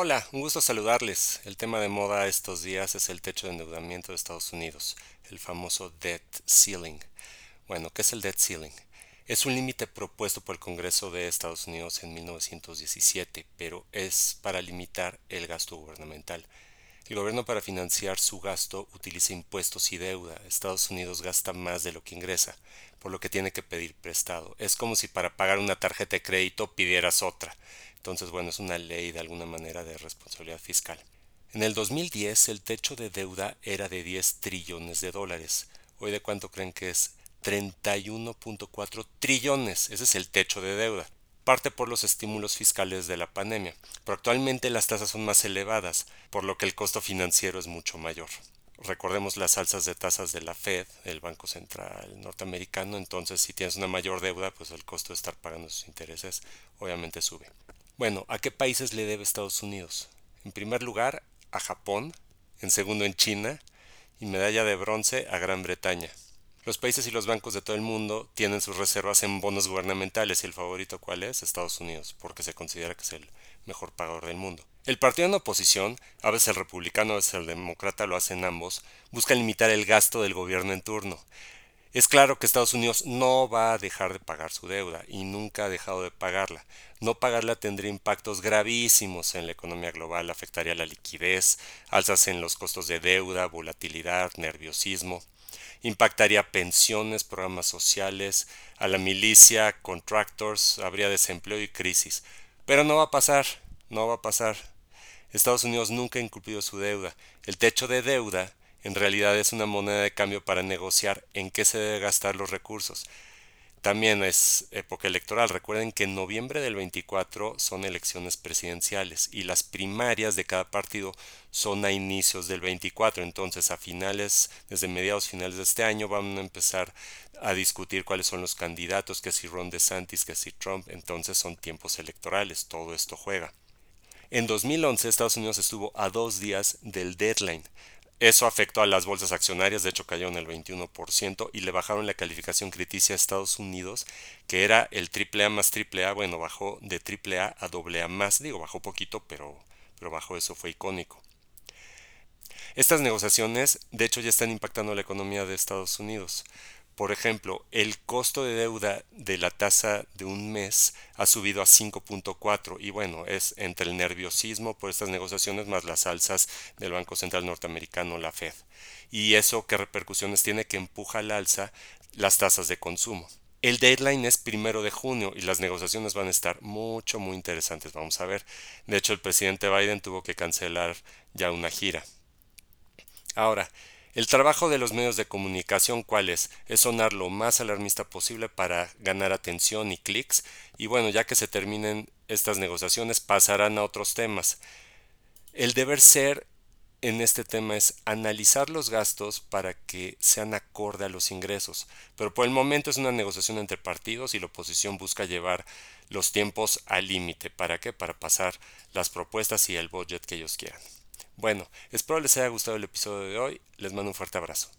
Hola, un gusto saludarles. El tema de moda estos días es el techo de endeudamiento de Estados Unidos, el famoso debt ceiling. Bueno, ¿qué es el debt ceiling? Es un límite propuesto por el Congreso de Estados Unidos en 1917, pero es para limitar el gasto gubernamental. El gobierno para financiar su gasto utiliza impuestos y deuda. Estados Unidos gasta más de lo que ingresa, por lo que tiene que pedir prestado. Es como si para pagar una tarjeta de crédito pidieras otra. Entonces, bueno, es una ley de alguna manera de responsabilidad fiscal. En el 2010 el techo de deuda era de 10 trillones de dólares. Hoy de cuánto creen que es 31.4 trillones. Ese es el techo de deuda. Parte por los estímulos fiscales de la pandemia, pero actualmente las tasas son más elevadas, por lo que el costo financiero es mucho mayor. Recordemos las alzas de tasas de la Fed, el Banco Central norteamericano, entonces si tienes una mayor deuda, pues el costo de estar pagando sus intereses obviamente sube. Bueno, ¿a qué países le debe Estados Unidos? En primer lugar, a Japón, en segundo en China y medalla de bronce a Gran Bretaña. Los países y los bancos de todo el mundo tienen sus reservas en bonos gubernamentales y el favorito cuál es? Estados Unidos, porque se considera que es el mejor pagador del mundo. El partido en oposición, a veces el republicano, a veces el demócrata, lo hacen ambos, busca limitar el gasto del gobierno en turno. Es claro que Estados Unidos no va a dejar de pagar su deuda y nunca ha dejado de pagarla. No pagarla tendría impactos gravísimos en la economía global, afectaría la liquidez, alzas en los costos de deuda, volatilidad, nerviosismo impactaría pensiones, programas sociales, a la milicia, contractors, habría desempleo y crisis. Pero no va a pasar, no va a pasar. Estados Unidos nunca ha incumplido su deuda. El techo de deuda en realidad es una moneda de cambio para negociar en qué se debe gastar los recursos. También es época electoral. Recuerden que en noviembre del 24 son elecciones presidenciales y las primarias de cada partido son a inicios del 24. Entonces, a finales, desde mediados finales de este año, van a empezar a discutir cuáles son los candidatos, que si Ron DeSantis, que si Trump. Entonces, son tiempos electorales. Todo esto juega. En 2011 Estados Unidos estuvo a dos días del deadline eso afectó a las bolsas accionarias, de hecho cayó en el 21% y le bajaron la calificación crediticia a Estados Unidos, que era el AAA más AAA, bueno, bajó de AAA a AA más, digo, bajó poquito, pero, pero bajo eso fue icónico. Estas negociaciones, de hecho, ya están impactando la economía de Estados Unidos. Por ejemplo, el costo de deuda de la tasa de un mes ha subido a 5.4 y bueno, es entre el nerviosismo por estas negociaciones más las alzas del Banco Central Norteamericano, la Fed. Y eso qué repercusiones tiene que empuja al alza las tasas de consumo. El deadline es primero de junio y las negociaciones van a estar mucho, muy interesantes. Vamos a ver. De hecho, el presidente Biden tuvo que cancelar ya una gira. Ahora, el trabajo de los medios de comunicación, ¿cuál es? Es sonar lo más alarmista posible para ganar atención y clics. Y bueno, ya que se terminen estas negociaciones, pasarán a otros temas. El deber ser en este tema es analizar los gastos para que sean acorde a los ingresos. Pero por el momento es una negociación entre partidos y la oposición busca llevar los tiempos al límite. ¿Para qué? Para pasar las propuestas y el budget que ellos quieran. Bueno, espero les haya gustado el episodio de hoy. Les mando un fuerte abrazo.